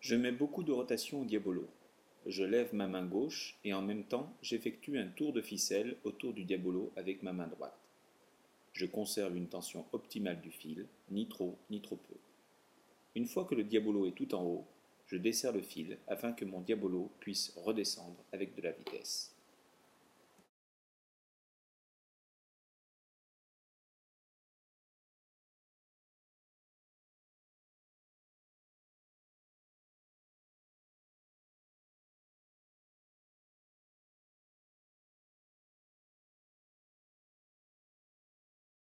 Je mets beaucoup de rotation au diabolo. Je lève ma main gauche et en même temps j'effectue un tour de ficelle autour du diabolo avec ma main droite. Je conserve une tension optimale du fil, ni trop ni trop peu. Une fois que le diabolo est tout en haut, je desserre le fil afin que mon diabolo puisse redescendre avec de la vitesse.